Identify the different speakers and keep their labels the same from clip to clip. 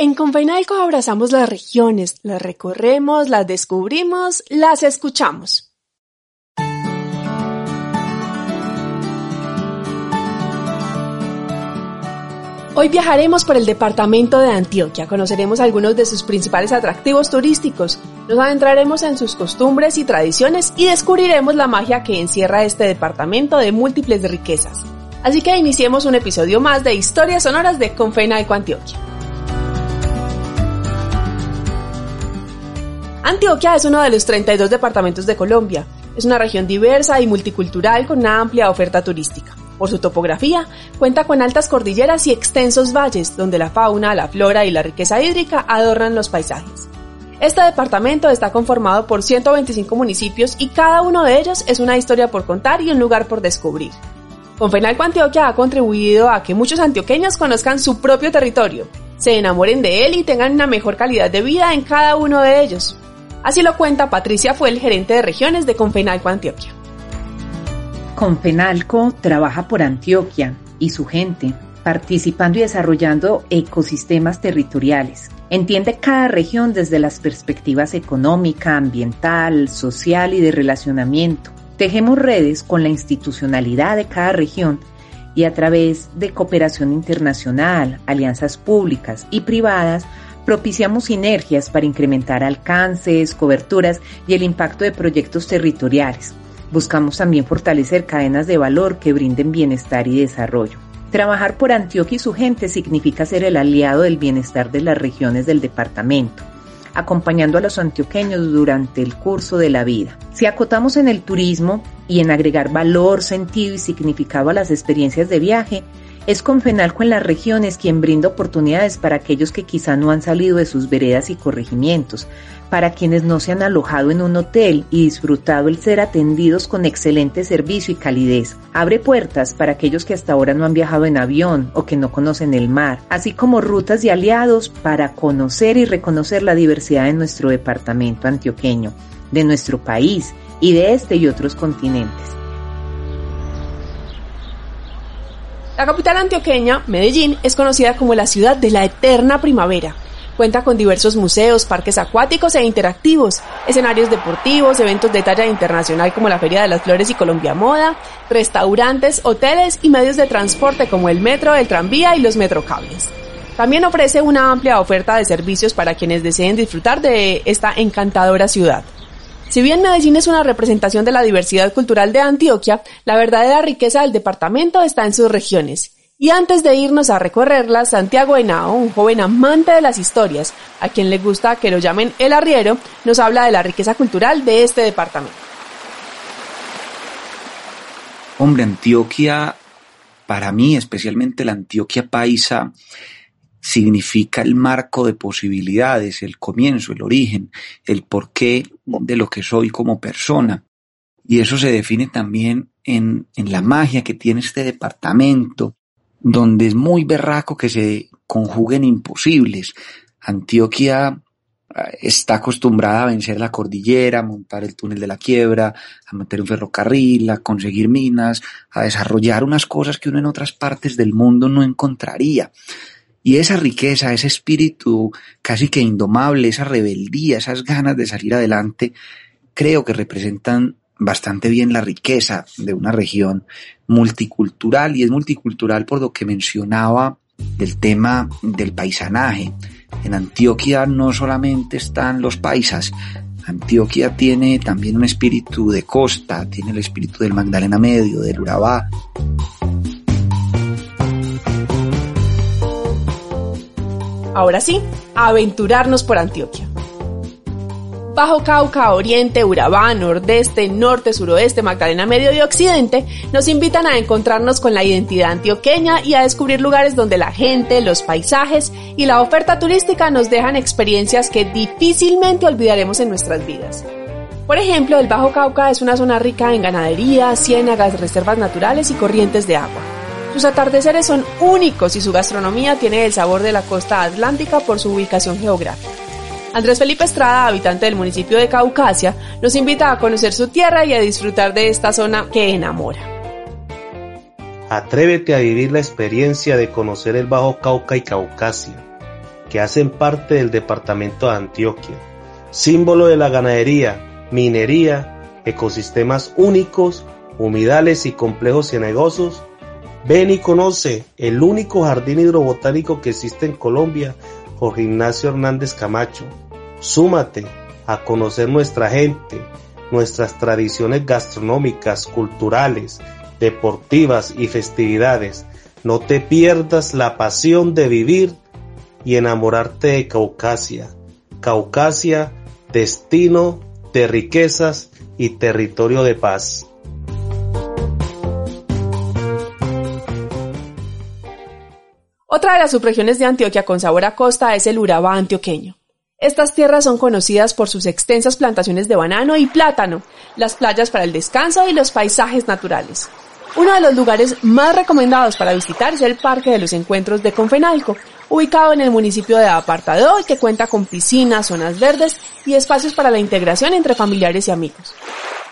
Speaker 1: En Confeinalco abrazamos las regiones, las recorremos, las descubrimos, las escuchamos. Hoy viajaremos por el departamento de Antioquia, conoceremos algunos de sus principales atractivos turísticos, nos adentraremos en sus costumbres y tradiciones y descubriremos la magia que encierra este departamento de múltiples riquezas. Así que iniciemos un episodio más de Historias Sonoras de Confenaico Antioquia. Antioquia es uno de los 32 departamentos de Colombia. Es una región diversa y multicultural con una amplia oferta turística. Por su topografía, cuenta con altas cordilleras y extensos valles donde la fauna, la flora y la riqueza hídrica adornan los paisajes. Este departamento está conformado por 125 municipios y cada uno de ellos es una historia por contar y un lugar por descubrir. Confenalco Antioquia ha contribuido a que muchos antioqueños conozcan su propio territorio, se enamoren de él y tengan una mejor calidad de vida en cada uno de ellos. Así lo cuenta Patricia fue el gerente de regiones de Confenalco Antioquia.
Speaker 2: Confenalco trabaja por Antioquia y su gente, participando y desarrollando ecosistemas territoriales. Entiende cada región desde las perspectivas económica, ambiental, social y de relacionamiento. Tejemos redes con la institucionalidad de cada región y a través de cooperación internacional, alianzas públicas y privadas, propiciamos sinergias para incrementar alcances, coberturas y el impacto de proyectos territoriales Buscamos también fortalecer cadenas de valor que brinden bienestar y desarrollo. Trabajar por Antioquia y su gente significa ser el aliado del bienestar de las regiones del departamento, acompañando a los antioqueños durante el curso de la vida. Si acotamos en el turismo y en agregar valor, sentido y significado a las experiencias de viaje, es Confenalco en las regiones quien brinda oportunidades para aquellos que quizá no han salido de sus veredas y corregimientos, para quienes no se han alojado en un hotel y disfrutado el ser atendidos con excelente servicio y calidez. Abre puertas para aquellos que hasta ahora no han viajado en avión o que no conocen el mar, así como rutas y aliados para conocer y reconocer la diversidad de nuestro departamento antioqueño, de nuestro país y de este y otros continentes.
Speaker 1: La capital antioqueña, Medellín, es conocida como la ciudad de la eterna primavera Cuenta con diversos museos, parques acuáticos e interactivos, escenarios deportivos, eventos de talla internacional como la Feria de las Flores y Colombia Moda, restaurantes, hoteles y medios de transporte como el metro, el tranvía y los metrocables. También ofrece una amplia oferta de servicios para quienes deseen disfrutar de esta encantadora ciudad. Si bien Medellín es una representación de la diversidad cultural de Antioquia, la verdadera riqueza del departamento está en sus regiones. Y antes de irnos a recorrerla, Santiago Henao, un joven amante de las historias, a quien le gusta que lo llamen el arriero, nos habla de la riqueza cultural de este departamento.
Speaker 3: Hombre, Antioquia, para mí, especialmente la Antioquia paisa, significa el marco de posibilidades, el comienzo, el origen, el porqué de lo que soy como persona. Y eso se define también en, en la magia que tiene este departamento, donde es muy berraco que se conjuguen imposibles. Antioquia eh, está acostumbrada a vencer la cordillera, a montar el túnel de la quiebra, a meter un ferrocarril, a conseguir minas, a desarrollar unas cosas que uno en otras partes del mundo no encontraría. Y esa riqueza, ese espíritu casi que indomable, esa rebeldía, esas ganas de salir adelante, creo que representan bastante bien la riqueza de una región multicultural y es multicultural por lo que mencionaba del tema del paisanaje. En Antioquia no solamente están los paisas, Antioquia tiene también un espíritu de costa, tiene el espíritu del Magdalena Medio, del Urabá.
Speaker 1: Ahora sí, aventurarnos por Antioquia. Bajo Cauca, Oriente, Urabá, Nordeste, Norte, Suroeste, Magdalena Medio y Occidente nos invitan a encontrarnos con la identidad antioqueña y a descubrir lugares donde la gente, los paisajes y la oferta turística nos dejan experiencias que difícilmente olvidaremos en nuestras vidas. Por ejemplo, el Bajo Cauca es una zona rica en ganadería, ciénagas, reservas naturales y corrientes de agua. Sus atardeceres son únicos y su gastronomía tiene el sabor de la costa atlántica por su ubicación geográfica. Andrés Felipe Estrada, habitante del municipio de Caucasia, nos invita a conocer su tierra y a disfrutar de esta zona que enamora.
Speaker 4: Atrévete a vivir la experiencia de conocer el Bajo Cauca y Caucasia. que hacen parte del departamento de Antioquia, símbolo de la ganadería, minería, ecosistemas únicos, humedales y complejos cenagosos. Ven y conoce el único jardín hidrobotánico que existe en Colombia, Jorge Ignacio Hernández Camacho. Súmate a conocer nuestra gente, nuestras tradiciones gastronómicas, culturales, deportivas y festividades. No te pierdas la pasión de vivir y enamorarte de Caucasia. Caucasia, destino de riquezas y territorio de paz.
Speaker 1: Otra de las subregiones de Antioquia con sabor a costa es el Urabá antioqueño. Estas tierras son conocidas por sus extensas plantaciones de banano y plátano, las playas para el descanso y los paisajes naturales. Uno de los lugares más recomendados para visitar es el Parque de los Encuentros de Confenalco, ubicado en el municipio de Apartado y que cuenta con piscinas, zonas verdes y espacios para la integración entre familiares y amigos.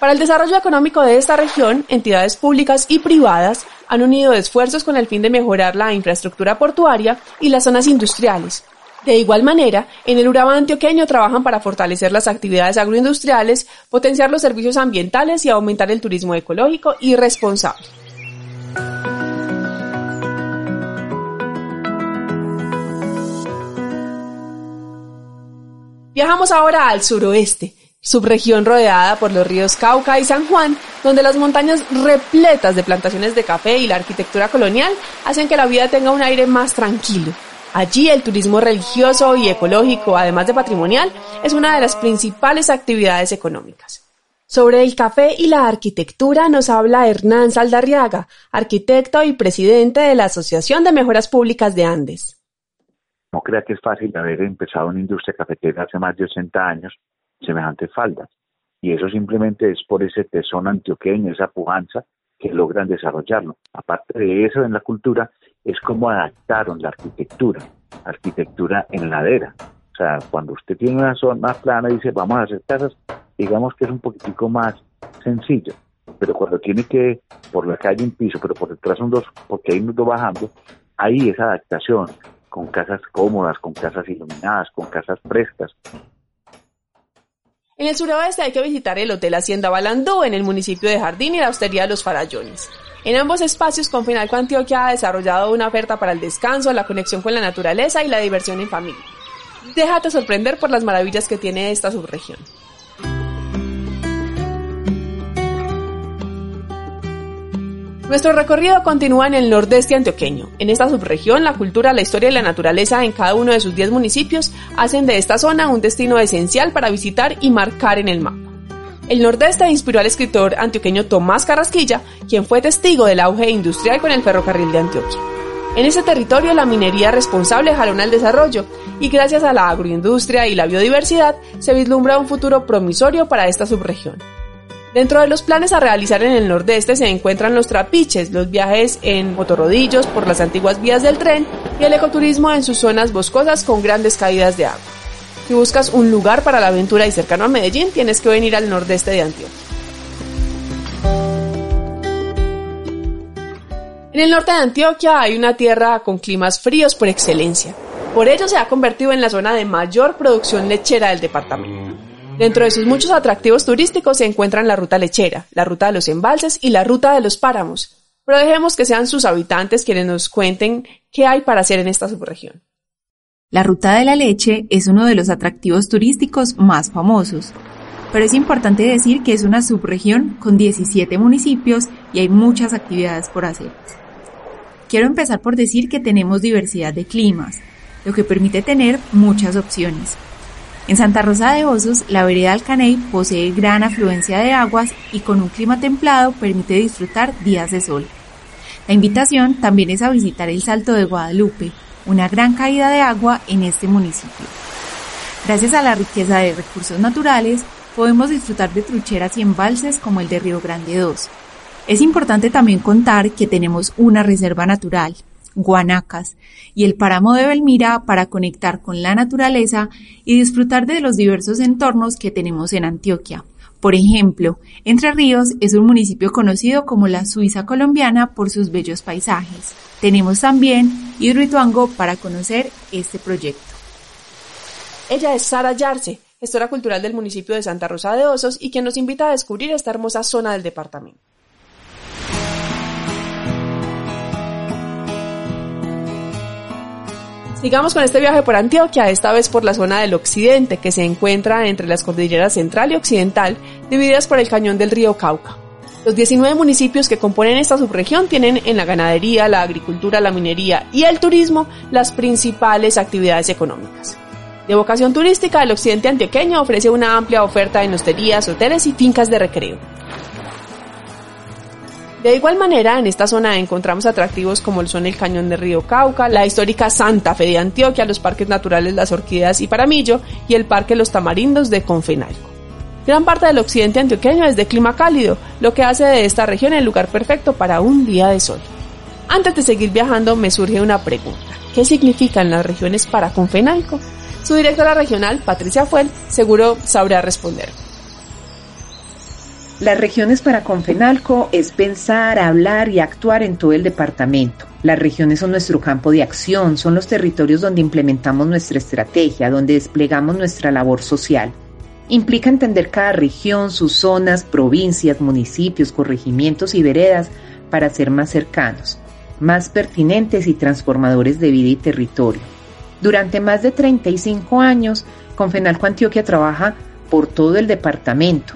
Speaker 1: Para el desarrollo económico de esta región, entidades públicas y privadas han unido esfuerzos con el fin de mejorar la infraestructura portuaria y las zonas industriales. De igual manera, en el Urabá antioqueño trabajan para fortalecer las actividades agroindustriales, potenciar los servicios ambientales y aumentar el turismo ecológico y responsable. Viajamos ahora al suroeste, subregión rodeada por los ríos Cauca y San Juan, donde las montañas repletas de plantaciones de café y la arquitectura colonial hacen que la vida tenga un aire más tranquilo. Allí el turismo religioso y ecológico, además de patrimonial, es una de las principales actividades económicas. Sobre el café y la arquitectura nos habla Hernán Saldarriaga, arquitecto y presidente de la Asociación de Mejoras Públicas de Andes.
Speaker 5: No crea que es fácil haber empezado una industria cafetera hace más de 80 años, semejantes faldas. Y eso simplemente es por ese tesón antioqueño, esa pujanza que logran desarrollarlo. Aparte de eso, en la cultura, es como adaptaron la arquitectura, arquitectura en ladera. O sea, cuando usted tiene una zona más plana y dice, vamos a hacer casas, digamos que es un poquitico más sencillo. Pero cuando tiene que, por la calle un piso, pero por detrás son dos, porque hay dos bajando, ahí esa adaptación, con casas cómodas, con casas iluminadas, con casas frescas.
Speaker 1: En el suroeste hay que visitar el Hotel Hacienda Balandó en el municipio de Jardín y la Hostería de los Farallones. En ambos espacios, Confinalco Antioquia ha desarrollado una oferta para el descanso, la conexión con la naturaleza y la diversión en familia. Déjate sorprender por las maravillas que tiene esta subregión. Nuestro recorrido continúa en el nordeste antioqueño. En esta subregión, la cultura, la historia y la naturaleza en cada uno de sus 10 municipios hacen de esta zona un destino esencial para visitar y marcar en el mapa. El nordeste inspiró al escritor antioqueño Tomás Carrasquilla, quien fue testigo del auge industrial con el ferrocarril de Antioquia. En ese territorio la minería responsable jalona el desarrollo y gracias a la agroindustria y la biodiversidad se vislumbra un futuro promisorio para esta subregión. Dentro de los planes a realizar en el nordeste se encuentran los trapiches, los viajes en motorrodillos por las antiguas vías del tren y el ecoturismo en sus zonas boscosas con grandes caídas de agua. Si buscas un lugar para la aventura y cercano a Medellín, tienes que venir al nordeste de Antioquia. En el norte de Antioquia hay una tierra con climas fríos por excelencia. Por ello se ha convertido en la zona de mayor producción lechera del departamento. Dentro de sus muchos atractivos turísticos se encuentran la ruta lechera, la ruta de los embalses y la ruta de los páramos. Pero dejemos que sean sus habitantes quienes nos cuenten qué hay para hacer en esta subregión.
Speaker 6: La ruta de la leche es uno de los atractivos turísticos más famosos, pero es importante decir que es una subregión con 17 municipios y hay muchas actividades por hacer. Quiero empezar por decir que tenemos diversidad de climas, lo que permite tener muchas opciones. En Santa Rosa de Osos, la vereda Alcaney posee gran afluencia de aguas y con un clima templado permite disfrutar días de sol. La invitación también es a visitar el Salto de Guadalupe, una gran caída de agua en este municipio. Gracias a la riqueza de recursos naturales, podemos disfrutar de trucheras y embalses como el de Río Grande 2. Es importante también contar que tenemos una reserva natural, Guanacas y el páramo de Belmira para conectar con la naturaleza y disfrutar de los diversos entornos que tenemos en Antioquia. Por ejemplo, Entre Ríos es un municipio conocido como la Suiza colombiana por sus bellos paisajes. Tenemos también Hidroituango para conocer este proyecto.
Speaker 1: Ella es Sara Yarce, gestora cultural del municipio de Santa Rosa de Osos y quien nos invita a descubrir esta hermosa zona del departamento. Sigamos con este viaje por Antioquia, esta vez por la zona del occidente, que se encuentra entre las cordilleras central y occidental, divididas por el cañón del río Cauca. Los 19 municipios que componen esta subregión tienen en la ganadería, la agricultura, la minería y el turismo las principales actividades económicas. De vocación turística, el occidente antioqueño ofrece una amplia oferta en hosterías, hoteles y fincas de recreo. De igual manera, en esta zona encontramos atractivos como son el Cañón de Río Cauca, la histórica Santa Fe de Antioquia, los parques naturales Las Orquídeas y Paramillo y el Parque Los Tamarindos de Confenalco. Gran parte del occidente antioqueño es de clima cálido, lo que hace de esta región el lugar perfecto para un día de sol. Antes de seguir viajando me surge una pregunta. ¿Qué significan las regiones para Confenalco? Su directora regional, Patricia Fuel, seguro sabrá responder.
Speaker 2: Las regiones para Confenalco es pensar, hablar y actuar en todo el departamento. Las regiones son nuestro campo de acción, son los territorios donde implementamos nuestra estrategia, donde desplegamos nuestra labor social. Implica entender cada región, sus zonas, provincias, municipios, corregimientos y veredas para ser más cercanos, más pertinentes y transformadores de vida y territorio. Durante más de 35 años, Confenalco Antioquia trabaja por todo el departamento,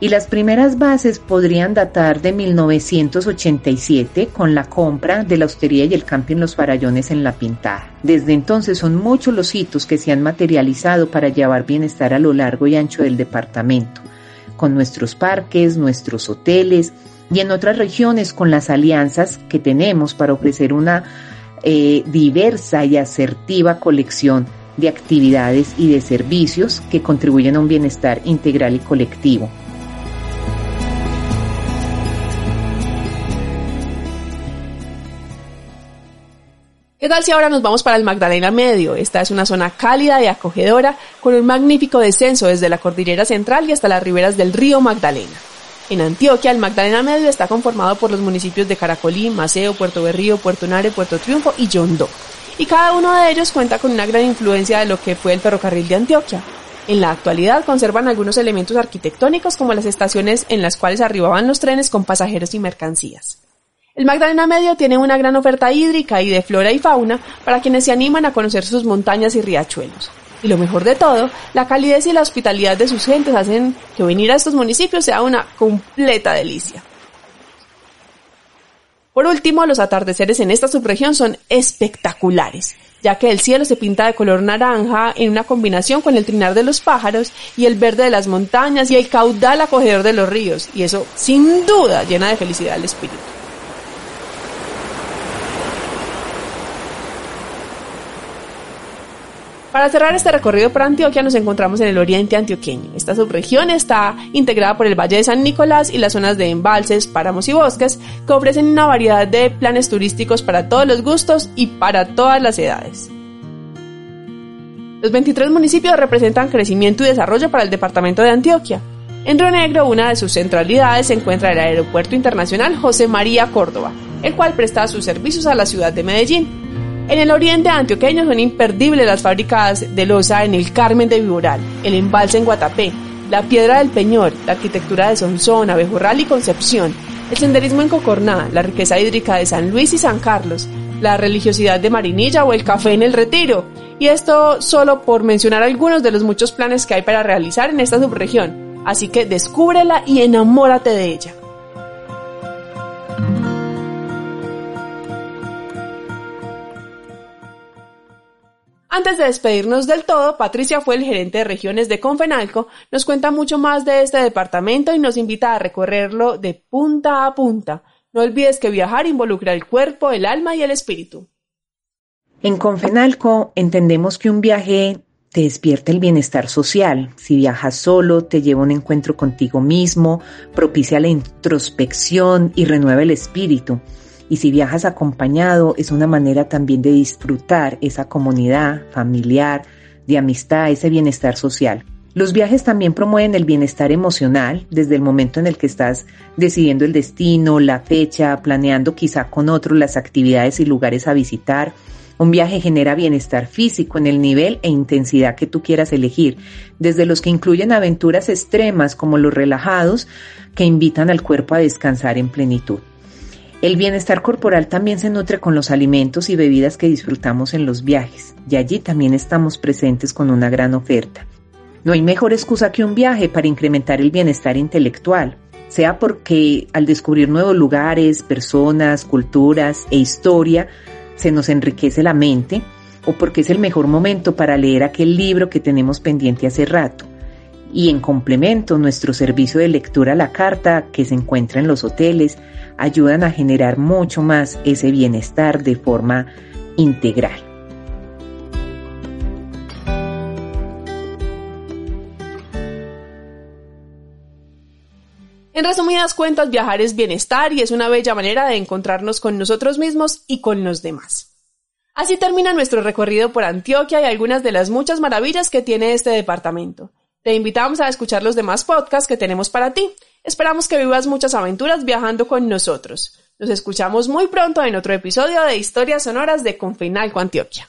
Speaker 2: y las primeras bases podrían datar de 1987 con la compra de la hostería y el camping Los Farallones en La Pintada. Desde entonces son muchos los hitos que se han materializado para llevar bienestar a lo largo y ancho del departamento, con nuestros parques, nuestros hoteles y en otras regiones con las alianzas que tenemos para ofrecer una eh, diversa y asertiva colección de actividades y de servicios que contribuyen a un bienestar integral y colectivo.
Speaker 1: ¿Qué tal si ahora nos vamos para el Magdalena Medio? Esta es una zona cálida y acogedora con un magnífico descenso desde la cordillera central y hasta las riberas del río Magdalena. En Antioquia, el Magdalena Medio está conformado por los municipios de Caracolí, Maceo, Puerto Berrío, Puerto Nare, Puerto Triunfo y Yondó. Y cada uno de ellos cuenta con una gran influencia de lo que fue el ferrocarril de Antioquia. En la actualidad conservan algunos elementos arquitectónicos como las estaciones en las cuales arribaban los trenes con pasajeros y mercancías. El Magdalena Medio tiene una gran oferta hídrica y de flora y fauna para quienes se animan a conocer sus montañas y riachuelos. Y lo mejor de todo, la calidez y la hospitalidad de sus gentes hacen que venir a estos municipios sea una completa delicia. Por último, los atardeceres en esta subregión son espectaculares, ya que el cielo se pinta de color naranja en una combinación con el trinar de los pájaros y el verde de las montañas y el caudal acogedor de los ríos, y eso sin duda llena de felicidad al espíritu. Para cerrar este recorrido por Antioquia nos encontramos en el oriente antioqueño. Esta subregión está integrada por el Valle de San Nicolás y las zonas de embalses, páramos y bosques que ofrecen una variedad de planes turísticos para todos los gustos y para todas las edades. Los 23 municipios representan crecimiento y desarrollo para el departamento de Antioquia. En Río Negro, una de sus centralidades se encuentra el Aeropuerto Internacional José María Córdoba, el cual presta sus servicios a la ciudad de Medellín. En el oriente antioqueño son imperdibles las fábricas de loza en el Carmen de Viboral, el embalse en Guatapé, la Piedra del Peñor, la arquitectura de Sonsón, Abejorral y Concepción, el senderismo en Cocorná, la riqueza hídrica de San Luis y San Carlos, la religiosidad de Marinilla o el café en el Retiro. Y esto solo por mencionar algunos de los muchos planes que hay para realizar en esta subregión. Así que descúbrela y enamórate de ella. Antes de despedirnos del todo, Patricia fue el gerente de regiones de Confenalco, nos cuenta mucho más de este departamento y nos invita a recorrerlo de punta a punta. No olvides que viajar involucra el cuerpo, el alma y el espíritu.
Speaker 2: En Confenalco entendemos que un viaje te despierta el bienestar social. Si viajas solo, te lleva un encuentro contigo mismo, propicia la introspección y renueva el espíritu. Y si viajas acompañado, es una manera también de disfrutar esa comunidad familiar, de amistad, ese bienestar social. Los viajes también promueven el bienestar emocional desde el momento en el que estás decidiendo el destino, la fecha, planeando quizá con otros las actividades y lugares a visitar. Un viaje genera bienestar físico en el nivel e intensidad que tú quieras elegir, desde los que incluyen aventuras extremas como los relajados que invitan al cuerpo a descansar en plenitud. El bienestar corporal también se nutre con los alimentos y bebidas que disfrutamos en los viajes, y allí también estamos presentes con una gran oferta. No hay mejor excusa que un viaje para incrementar el bienestar intelectual, sea porque al descubrir nuevos lugares, personas, culturas e historia, se nos enriquece la mente o porque es el mejor momento para leer aquel libro que tenemos pendiente hace rato. Y en complemento, nuestro servicio de lectura a la carta que se encuentra en los hoteles ayudan a generar mucho más ese bienestar de forma integral.
Speaker 1: En resumidas cuentas, viajar es bienestar y es una bella manera de encontrarnos con nosotros mismos y con los demás. Así termina nuestro recorrido por Antioquia y algunas de las muchas maravillas que tiene este departamento. Te invitamos a escuchar los demás podcasts que tenemos para ti. Esperamos que vivas muchas aventuras viajando con nosotros. Nos escuchamos muy pronto en otro episodio de Historias Sonoras de Confinalco Antioquia.